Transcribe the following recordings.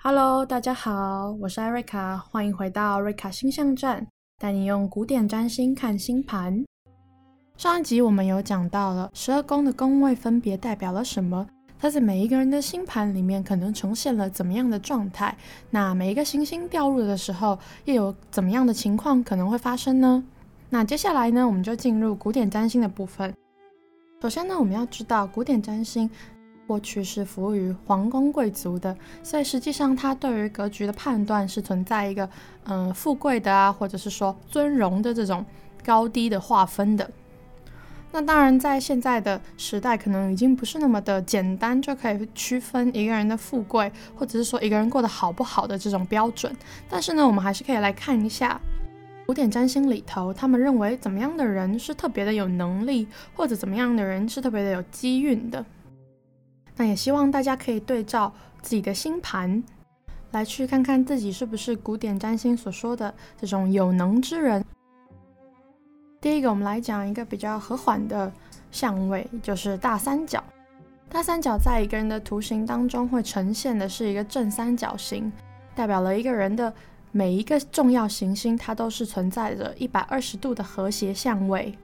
Hello，大家好，我是艾瑞卡，欢迎回到瑞卡星象站，带你用古典占星看星盘。上一集我们有讲到了十二宫的宫位分别代表了什么，它在每一个人的星盘里面可能呈现了怎么样的状态，那每一个行星掉入的时候，又有怎么样的情况可能会发生呢？那接下来呢，我们就进入古典占星的部分。首先呢，我们要知道古典占星。过去是服务于皇宫贵族的，所以实际上他对于格局的判断是存在一个嗯、富贵的啊，或者是说尊荣的这种高低的划分的。那当然，在现在的时代，可能已经不是那么的简单就可以区分一个人的富贵，或者是说一个人过得好不好的这种标准。但是呢，我们还是可以来看一下古典占星里头，他们认为怎么样的人是特别的有能力，或者怎么样的人是特别的有机运的。那也希望大家可以对照自己的星盘，来去看看自己是不是古典占星所说的这种有能之人。第一个，我们来讲一个比较和缓的相位，就是大三角。大三角在一个人的图形当中会呈现的是一个正三角形，代表了一个人的每一个重要行星，它都是存在着一百二十度的和谐相位。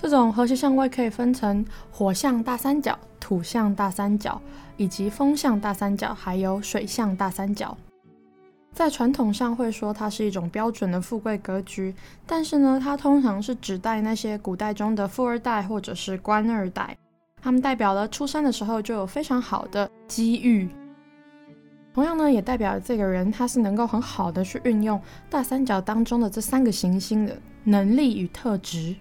这种和谐相位可以分成火象大三角、土象大三角，以及风象大三角，还有水象大三角。在传统上会说它是一种标准的富贵格局，但是呢，它通常是指代那些古代中的富二代或者是官二代，他们代表了出生的时候就有非常好的机遇。同样呢，也代表这个人他是能够很好的去运用大三角当中的这三个行星的能力与特质。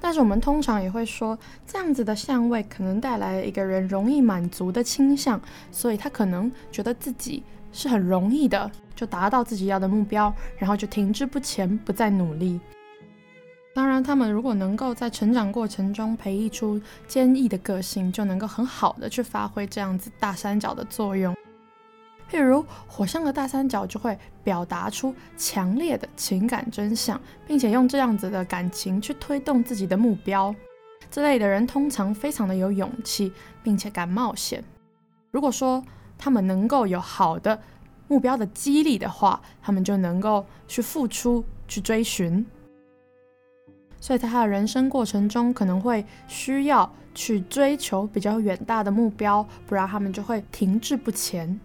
但是我们通常也会说，这样子的相位可能带来一个人容易满足的倾向，所以他可能觉得自己是很容易的就达到自己要的目标，然后就停滞不前，不再努力。当然，他们如果能够在成长过程中培育出坚毅的个性，就能够很好的去发挥这样子大三角的作用。譬如火象的大三角就会表达出强烈的情感真相，并且用这样子的感情去推动自己的目标。这类的人通常非常的有勇气，并且敢冒险。如果说他们能够有好的目标的激励的话，他们就能够去付出、去追寻。所以在他的人生过程中，可能会需要去追求比较远大的目标，不然他们就会停滞不前。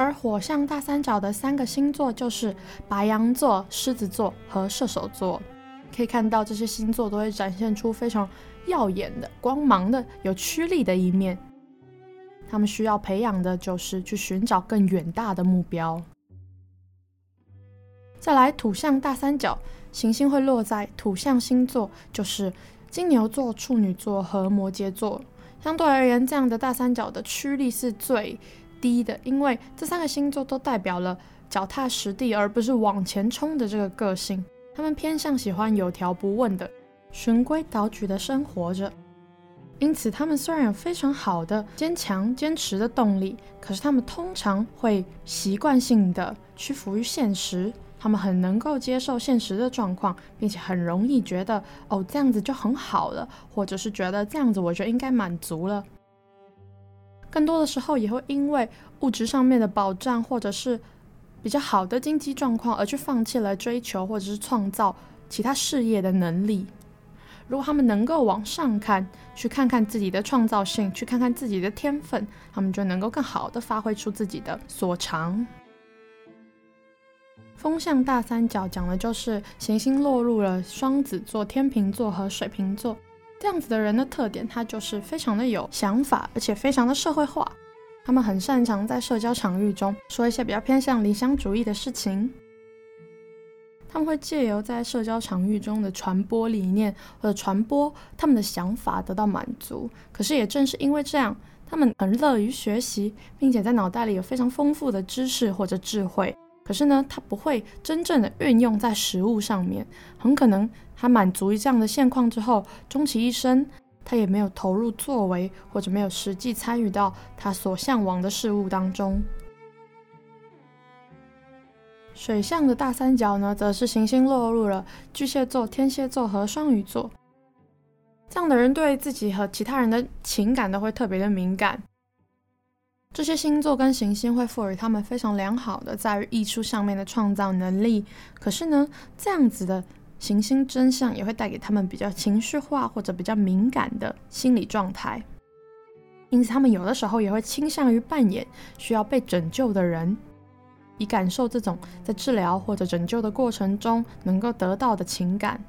而火象大三角的三个星座就是白羊座、狮子座和射手座。可以看到，这些星座都会展现出非常耀眼的、光芒的、有驱力的一面。他们需要培养的就是去寻找更远大的目标。再来，土象大三角行星会落在土象星座，就是金牛座、处女座和摩羯座。相对而言，这样的大三角的驱力是最低的，因为这三个星座都代表了脚踏实地，而不是往前冲的这个个性。他们偏向喜欢有条不紊的、循规蹈矩的生活着。因此，他们虽然有非常好的坚强、坚持的动力，可是他们通常会习惯性的屈服于现实。他们很能够接受现实的状况，并且很容易觉得哦，这样子就很好了，或者是觉得这样子我就应该满足了。更多的时候也会因为物质上面的保障，或者是比较好的经济状况，而去放弃了追求或者是创造其他事业的能力。如果他们能够往上看，去看看自己的创造性，去看看自己的天分，他们就能够更好的发挥出自己的所长。风象大三角讲的就是行星落入了双子座、天秤座和水瓶座。这样子的人的特点，他就是非常的有想法，而且非常的社会化。他们很擅长在社交场域中说一些比较偏向理想主义的事情。他们会借由在社交场域中的传播理念或者传播他们的想法得到满足。可是也正是因为这样，他们很乐于学习，并且在脑袋里有非常丰富的知识或者智慧。可是呢，他不会真正的运用在实物上面，很可能他满足于这样的现况之后，终其一生，他也没有投入作为，或者没有实际参与到他所向往的事物当中。水象的大三角呢，则是行星落入了巨蟹座、天蝎座和双鱼座。这样的人对自己和其他人的情感都会特别的敏感。这些星座跟行星会赋予他们非常良好的在于艺术上面的创造能力。可是呢，这样子的行星真相也会带给他们比较情绪化或者比较敏感的心理状态。因此，他们有的时候也会倾向于扮演需要被拯救的人，以感受这种在治疗或者拯救的过程中能够得到的情感。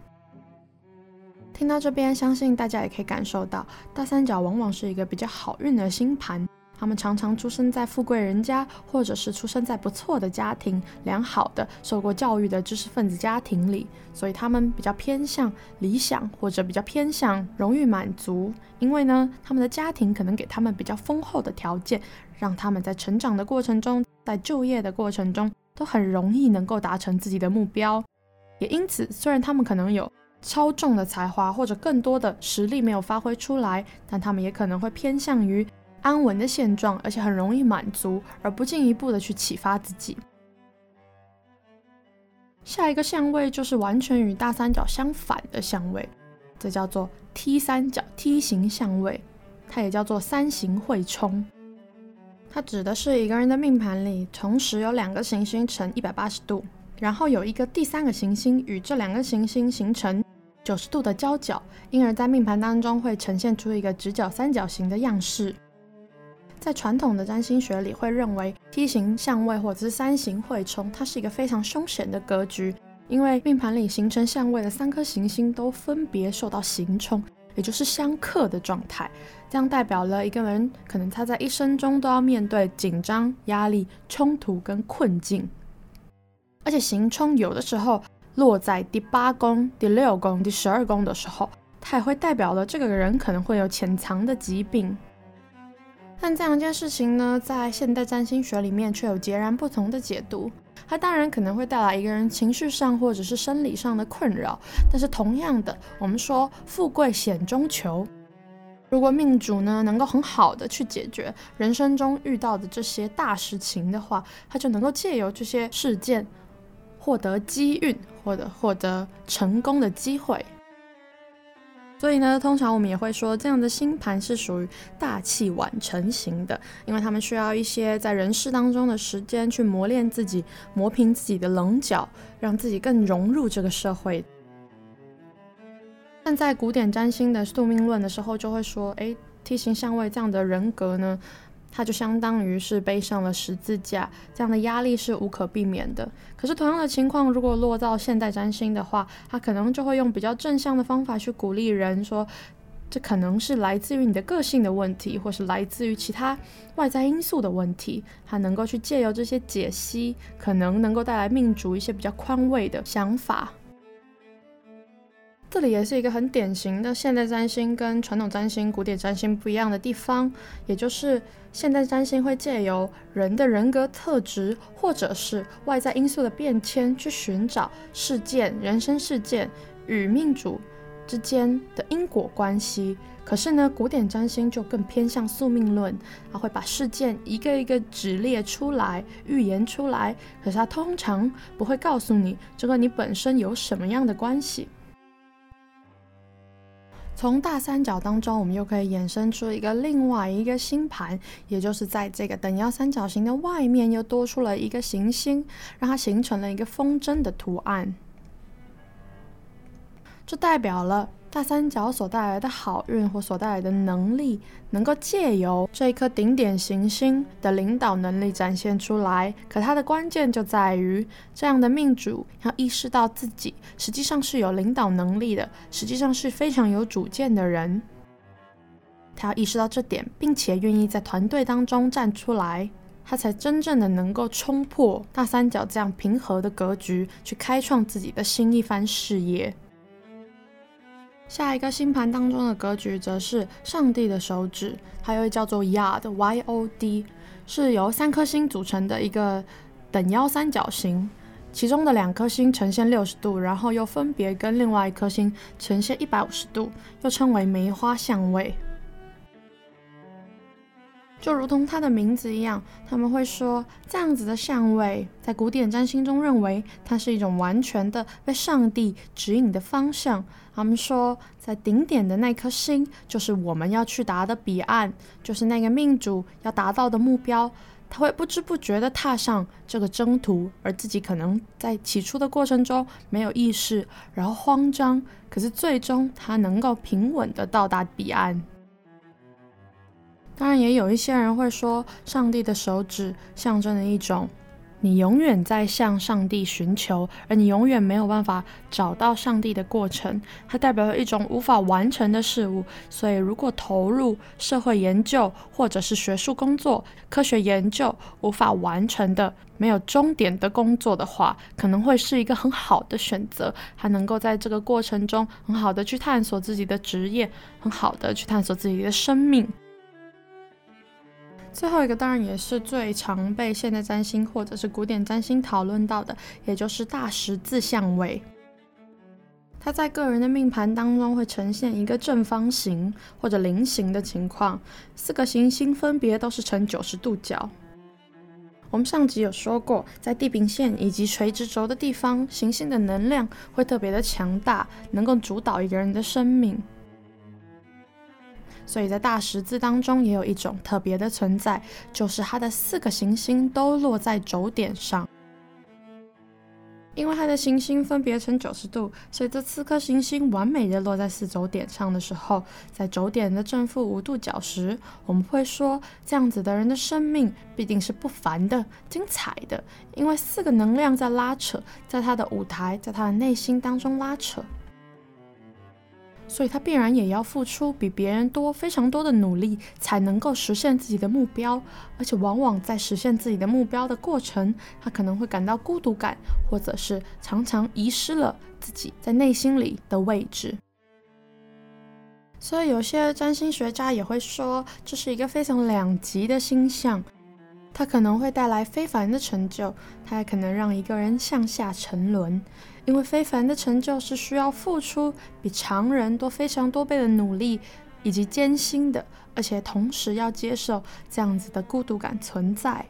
听到这边，相信大家也可以感受到，大三角往往是一个比较好运的星盘。他们常常出生在富贵人家，或者是出生在不错的家庭、良好的受过教育的知识分子家庭里，所以他们比较偏向理想，或者比较偏向荣誉满足。因为呢，他们的家庭可能给他们比较丰厚的条件，让他们在成长的过程中，在就业的过程中，都很容易能够达成自己的目标。也因此，虽然他们可能有超重的才华，或者更多的实力没有发挥出来，但他们也可能会偏向于。安稳的现状，而且很容易满足，而不进一步的去启发自己。下一个相位就是完全与大三角相反的相位，这叫做 T 三角 T 型相位，它也叫做三形会冲。它指的是一个人的命盘里同时有两个行星呈一百八十度，然后有一个第三个行星与这两个行星形成九十度的交角，因而，在命盘当中会呈现出一个直角三角形的样式。在传统的占星学里，会认为 T 型相位或者是三形会冲，它是一个非常凶险的格局，因为命盘里形成相位的三颗行星都分别受到刑冲，也就是相克的状态。这样代表了一个人可能他在一生中都要面对紧张、压力、冲突跟困境，而且刑冲有的时候落在第八宫、第六宫、第十二宫的时候，它也会代表了这个人可能会有潜藏的疾病。但这样一件事情呢，在现代占星学里面却有截然不同的解读。它当然可能会带来一个人情绪上或者是生理上的困扰，但是同样的，我们说富贵险中求。如果命主呢能够很好的去解决人生中遇到的这些大事情的话，他就能够借由这些事件获得机运或者获得成功的机会。所以呢，通常我们也会说，这样的星盘是属于大器晚成型的，因为他们需要一些在人世当中的时间去磨练自己，磨平自己的棱角，让自己更融入这个社会。但在古典占星的宿命论的时候，就会说，诶，T 型相位这样的人格呢，它就相当于是背上了十字架，这样的压力是无可避免的。可是同样的情况，如果落到现代占星的话，它可能就会用比较正向的方法去鼓励人，说这可能是来自于你的个性的问题，或是来自于其他外在因素的问题。他能够去借由这些解析，可能能够带来命主一些比较宽慰的想法。这里也是一个很典型的现代占星跟传统占星、古典占星不一样的地方，也就是现代占星会借由人的人格特质或者是外在因素的变迁，去寻找事件、人生事件与命主之间的因果关系。可是呢，古典占星就更偏向宿命论，它会把事件一个一个指列出来、预言出来，可是它通常不会告诉你这和你本身有什么样的关系。从大三角当中，我们又可以衍生出一个另外一个星盘，也就是在这个等腰三角形的外面又多出了一个行星，让它形成了一个风筝的图案。这代表了。大三角所带来的好运或所带来的能力，能够借由这一颗顶点行星的领导能力展现出来。可它的关键就在于，这样的命主要意识到自己实际上是有领导能力的，实际上是非常有主见的人。他要意识到这点，并且愿意在团队当中站出来，他才真正的能够冲破大三角这样平和的格局，去开创自己的新一番事业。下一个星盘当中的格局则是上帝的手指，它又叫做 Yod，Y-O-D，是由三颗星组成的一个等腰三角形，其中的两颗星呈现六十度，然后又分别跟另外一颗星呈现一百五十度，又称为梅花相位。就如同它的名字一样，他们会说这样子的相位，在古典占星中认为它是一种完全的被上帝指引的方向。他们说，在顶点的那颗星，就是我们要去达的彼岸，就是那个命主要达到的目标。他会不知不觉地踏上这个征途，而自己可能在起初的过程中没有意识，然后慌张，可是最终他能够平稳地到达彼岸。当然，也有一些人会说，上帝的手指象征了一种你永远在向上帝寻求，而你永远没有办法找到上帝的过程。它代表了一种无法完成的事物。所以，如果投入社会研究或者是学术工作、科学研究无法完成的、没有终点的工作的话，可能会是一个很好的选择。还能够在这个过程中很好的去探索自己的职业，很好的去探索自己的生命。最后一个当然也是最常被现代占星或者是古典占星讨论到的，也就是大十字相位。它在个人的命盘当中会呈现一个正方形或者菱形的情况，四个行星分别都是呈九十度角。我们上集有说过，在地平线以及垂直轴的地方，行星的能量会特别的强大，能够主导一个人的生命。所以在大十字当中也有一种特别的存在，就是它的四个行星都落在轴点上。因为它的行星分别呈九十度，所以这四颗行星完美的落在四轴点上的时候，在轴点的正负五度角时，我们会说这样子的人的生命必定是不凡的、精彩的，因为四个能量在拉扯，在他的舞台，在他的内心当中拉扯。所以他必然也要付出比别人多非常多的努力，才能够实现自己的目标。而且往往在实现自己的目标的过程，他可能会感到孤独感，或者是常常遗失了自己在内心里的位置。所以有些占星学家也会说，这是一个非常两极的星象。它可能会带来非凡的成就，它也可能让一个人向下沉沦。因为非凡的成就是需要付出比常人多非常多倍的努力以及艰辛的，而且同时要接受这样子的孤独感存在。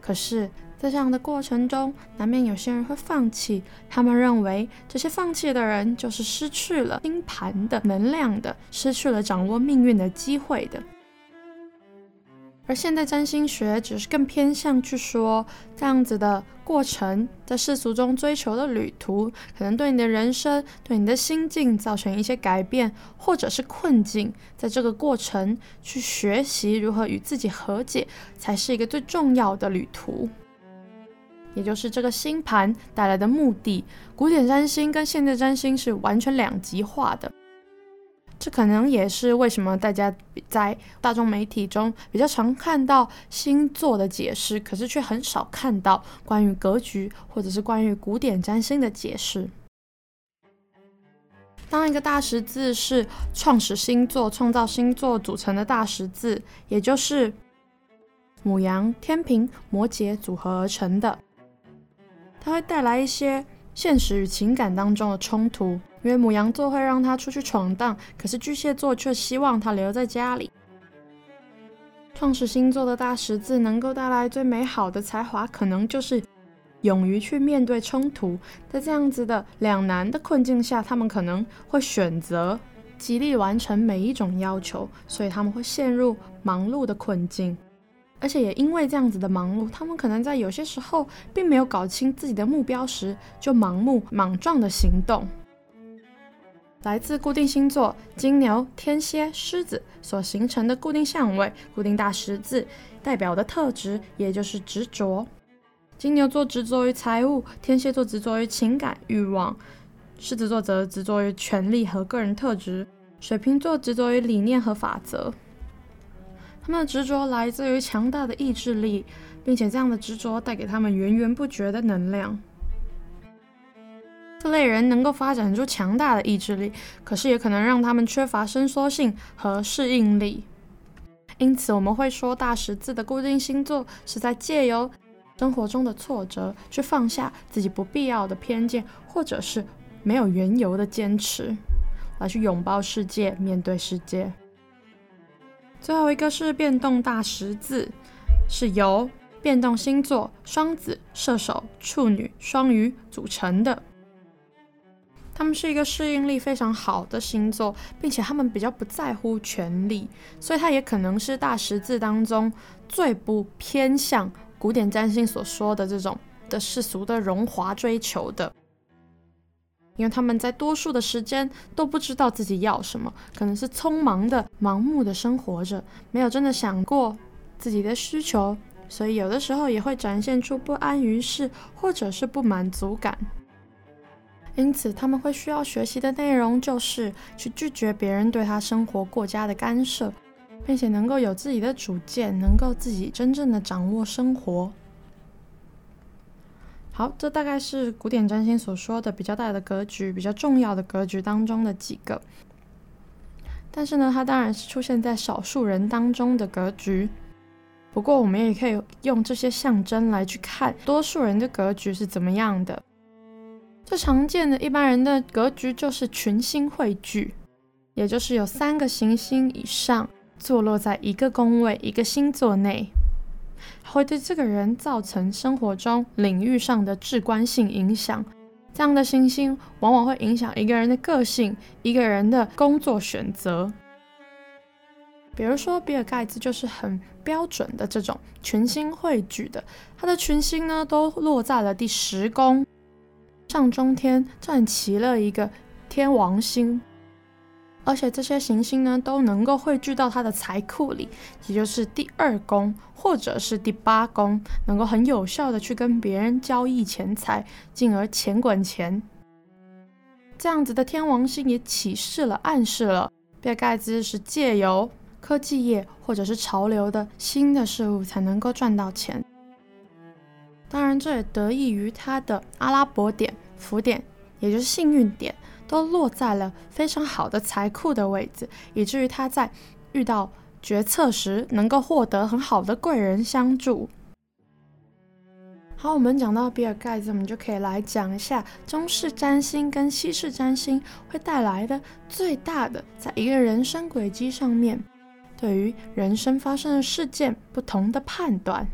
可是，在这样的过程中，难免有些人会放弃。他们认为，这些放弃的人就是失去了星盘的能量的，失去了掌握命运的机会的。而现代占星学只是更偏向去说，这样子的过程，在世俗中追求的旅途，可能对你的人生、对你的心境造成一些改变，或者是困境。在这个过程，去学习如何与自己和解，才是一个最重要的旅途。也就是这个星盘带来的目的。古典占星跟现代占星是完全两极化的。这可能也是为什么大家在大众媒体中比较常看到星座的解释，可是却很少看到关于格局或者是关于古典占星的解释。当一个大十字是创始星座、创造星座组成的大十字，也就是母羊、天平、摩羯组合而成的，它会带来一些现实与情感当中的冲突。因为牡羊座会让他出去闯荡，可是巨蟹座却希望他留在家里。创始星座的大十字能够带来最美好的才华，可能就是勇于去面对冲突。在这样子的两难的困境下，他们可能会选择极力完成每一种要求，所以他们会陷入忙碌的困境。而且也因为这样子的忙碌，他们可能在有些时候并没有搞清自己的目标时，就盲目莽撞的行动。来自固定星座金牛、天蝎、狮子所形成的固定相位、固定大十字代表的特质，也就是执着。金牛座执着于财务，天蝎座执着于情感欲望，狮子座则执着于权力和个人特质，水瓶座执着于理念和法则。他们的执着来自于强大的意志力，并且这样的执着带给他们源源不绝的能量。这类人能够发展出强大的意志力，可是也可能让他们缺乏伸缩性和适应力。因此，我们会说大十字的固定星座是在借由生活中的挫折，去放下自己不必要的偏见，或者是没有缘由的坚持，来去拥抱世界，面对世界。最后一个是变动大十字，是由变动星座双子、射手、处女、双鱼组成的。他们是一个适应力非常好的星座，并且他们比较不在乎权力，所以他也可能是大十字当中最不偏向古典占星所说的这种的世俗的荣华追求的。因为他们在多数的时间都不知道自己要什么，可能是匆忙的、盲目的生活着，没有真的想过自己的需求，所以有的时候也会展现出不安于世或者是不满足感。因此，他们会需要学习的内容就是去拒绝别人对他生活过家的干涉，并且能够有自己的主见，能够自己真正的掌握生活。好，这大概是古典占星所说的比较大的格局、比较重要的格局当中的几个。但是呢，它当然是出现在少数人当中的格局。不过，我们也可以用这些象征来去看多数人的格局是怎么样的。最常见的一般人的格局就是群星汇聚，也就是有三个行星以上坐落在一个宫位、一个星座内，会对这个人造成生活中领域上的至关性影响。这样的行星往往会影响一个人的个性、一个人的工作选择。比如说，比尔盖茨就是很标准的这种群星汇聚的，他的群星呢都落在了第十宫。上中天站齐了一个天王星，而且这些行星呢都能够汇聚到他的财库里，也就是第二宫或者是第八宫，能够很有效的去跟别人交易钱财，进而钱滚钱。这样子的天王星也启示了、暗示了，比尔盖茨是借由科技业或者是潮流的新的事物才能够赚到钱。当然，这也得益于他的阿拉伯点、福点，也就是幸运点，都落在了非常好的财库的位置，以至于他在遇到决策时能够获得很好的贵人相助。好，我们讲到比尔盖茨，我们就可以来讲一下中式占星跟西式占星会带来的最大的，在一个人生轨迹上面，对于人生发生的事件不同的判断。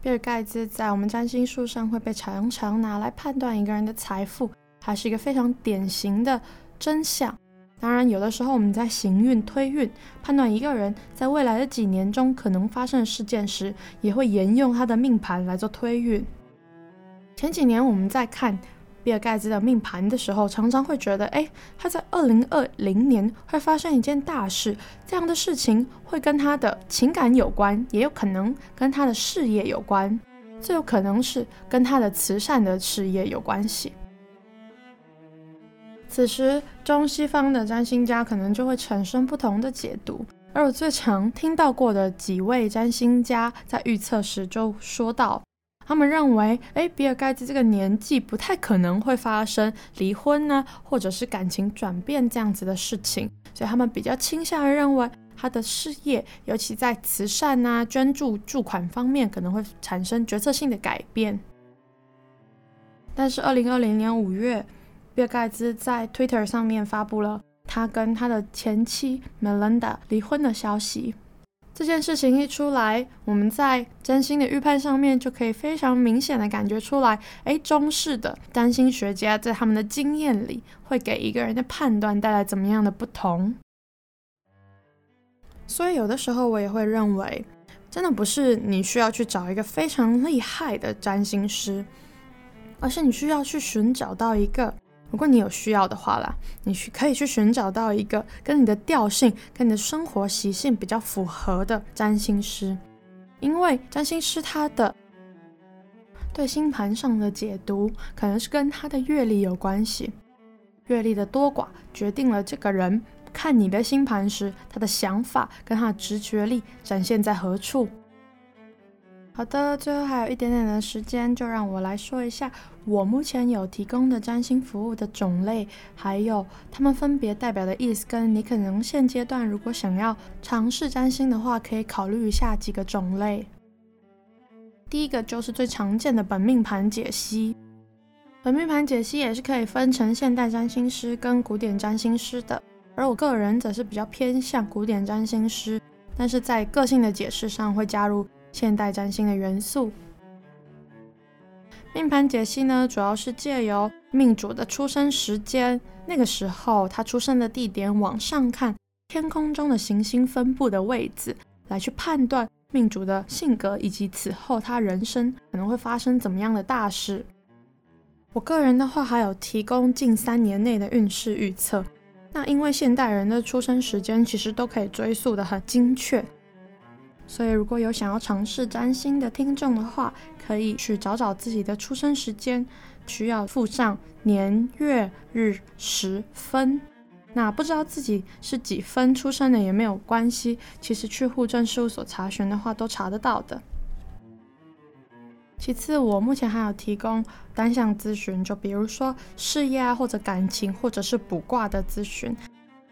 比尔盖茨在我们占星术上会被常常拿来判断一个人的财富，还是一个非常典型的真相。当然，有的时候我们在行运推运，判断一个人在未来的几年中可能发生的事件时，也会沿用他的命盘来做推运。前几年我们在看。比尔盖茨的命盘的时候，常常会觉得，哎，他在二零二零年会发生一件大事，这样的事情会跟他的情感有关，也有可能跟他的事业有关，最有可能是跟他的慈善的事业有关系。此时，中西方的占星家可能就会产生不同的解读，而我最常听到过的几位占星家在预测时就说到。他们认为，哎，比尔盖茨这个年纪不太可能会发生离婚呢，或者是感情转变这样子的事情，所以他们比较倾向于认为他的事业，尤其在慈善啊、捐助、助款方面，可能会产生决策性的改变。但是，二零二零年五月，比尔盖茨在 Twitter 上面发布了他跟他的前妻 Melinda 离婚的消息。这件事情一出来，我们在占星的预判上面就可以非常明显的感觉出来，哎，中式的占星学家在他们的经验里，会给一个人的判断带来怎么样的不同。所以有的时候我也会认为，真的不是你需要去找一个非常厉害的占星师，而是你需要去寻找到一个。如果你有需要的话啦，你去可以去寻找到一个跟你的调性、跟你的生活习性比较符合的占星师，因为占星师他的对星盘上的解读，可能是跟他的阅历有关系，阅历的多寡决定了这个人看你的星盘时，他的想法跟他的直觉力展现在何处。好的，最后还有一点点的时间，就让我来说一下我目前有提供的占星服务的种类，还有它们分别代表的意思，跟你可能现阶段如果想要尝试占星的话，可以考虑一下几个种类。第一个就是最常见的本命盘解析，本命盘解析也是可以分成现代占星师跟古典占星师的。而我个人则是比较偏向古典占星师，但是在个性的解释上会加入现代占星的元素。命盘解析呢，主要是借由命主的出生时间，那个时候他出生的地点往上看，天空中的行星分布的位置，来去判断命主的性格以及此后他人生可能会发生怎么样的大事。我个人的话，还有提供近三年内的运势预测。那因为现代人的出生时间其实都可以追溯得很精确，所以如果有想要尝试占星的听众的话，可以去找找自己的出生时间，需要附上年月日时分。那不知道自己是几分出生的也没有关系，其实去户政事务所查询的话都查得到的。其次，我目前还有提供单项咨询，就比如说事业啊，或者感情，或者是卜卦的咨询。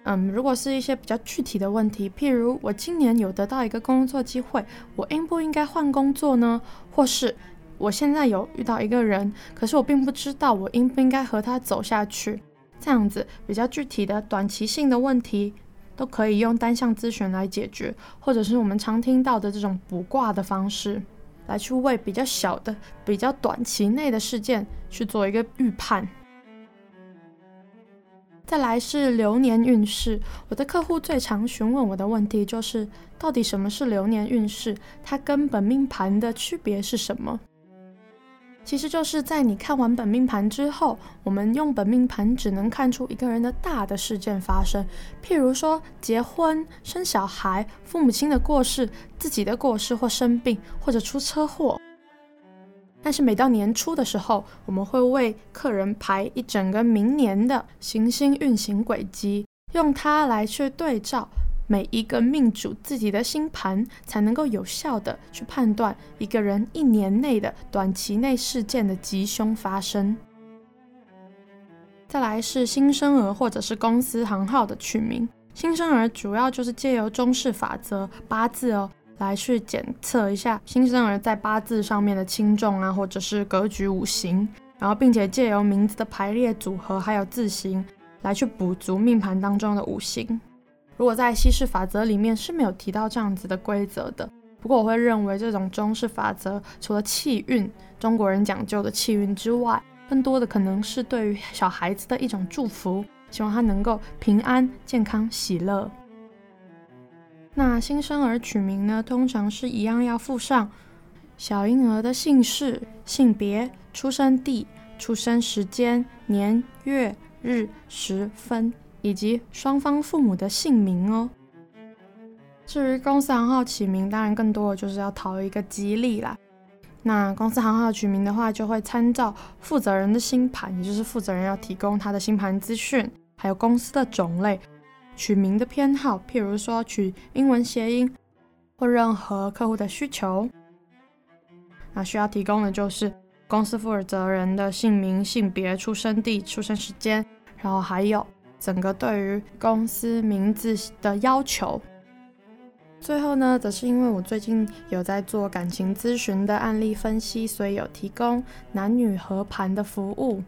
嗯，如果是一些比较具体的问题，譬如我今年有得到一个工作机会，我应不应该换工作呢？或是我现在有遇到一个人，可是我并不知道我应不应该和他走下去。这样子比较具体的短期性的问题，都可以用单向咨询来解决，或者是我们常听到的这种卜卦的方式。来去为比较小的、比较短期内的事件去做一个预判。再来是流年运势，我的客户最常询问我的问题就是，到底什么是流年运势？它跟本命盘的区别是什么？其实就是在你看完本命盘之后，我们用本命盘只能看出一个人的大的事件发生，譬如说结婚、生小孩、父母亲的过世、自己的过世或生病或者出车祸。但是每到年初的时候，我们会为客人排一整个明年的行星运行轨迹，用它来去对照。每一个命主自己的星盘，才能够有效地去判断一个人一年内的短期内事件的吉凶发生。再来是新生儿或者是公司行号的取名。新生儿主要就是借由中式法则八字哦，来去检测一下新生儿在八字上面的轻重啊，或者是格局五行，然后并且借由名字的排列组合还有字形来去补足命盘当中的五行。如果在西式法则里面是没有提到这样子的规则的，不过我会认为这种中式法则除了气运，中国人讲究的气运之外，更多的可能是对于小孩子的一种祝福，希望他能够平安、健康、喜乐。那新生儿取名呢，通常是一样要附上小婴儿的姓氏、性别、出生地、出生时间、年月日时分。以及双方父母的姓名哦。至于公司行号起名，当然更多的就是要讨一个吉利啦。那公司行号取名的话，就会参照负责人的星盘，也就是负责人要提供他的星盘资讯，还有公司的种类、取名的偏好，譬如说取英文谐音或任何客户的需求。那需要提供的就是公司负责人的姓名、性别、出生地、出生时间，然后还有。整个对于公司名字的要求，最后呢，则是因为我最近有在做感情咨询的案例分析，所以有提供男女合盘的服务。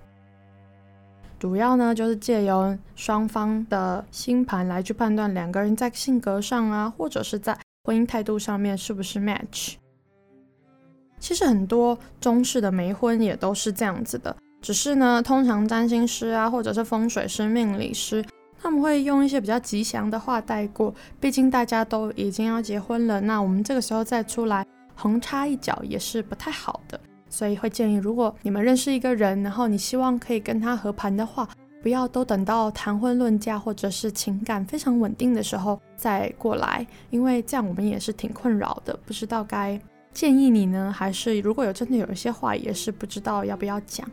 主要呢，就是借由双方的星盘来去判断两个人在性格上啊，或者是在婚姻态度上面是不是 match。其实很多中式的媒婚也都是这样子的。只是呢，通常占星师啊，或者是风水师、命理师，他们会用一些比较吉祥的话带过。毕竟大家都已经要结婚了，那我们这个时候再出来横插一脚也是不太好的。所以会建议，如果你们认识一个人，然后你希望可以跟他和盘的话，不要都等到谈婚论嫁或者是情感非常稳定的时候再过来，因为这样我们也是挺困扰的，不知道该建议你呢，还是如果有真的有一些话，也是不知道要不要讲。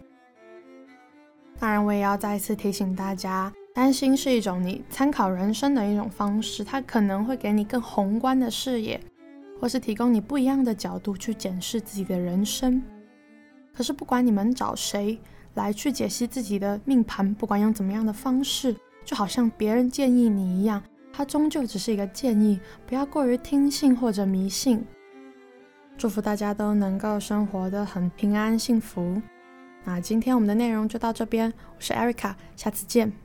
当然，我也要再一次提醒大家，担心是一种你参考人生的一种方式，它可能会给你更宏观的视野，或是提供你不一样的角度去检视自己的人生。可是，不管你们找谁来去解析自己的命盘，不管用怎么样的方式，就好像别人建议你一样，它终究只是一个建议，不要过于听信或者迷信。祝福大家都能够生活得很平安幸福。那今天我们的内容就到这边，我是 Erica，下次见。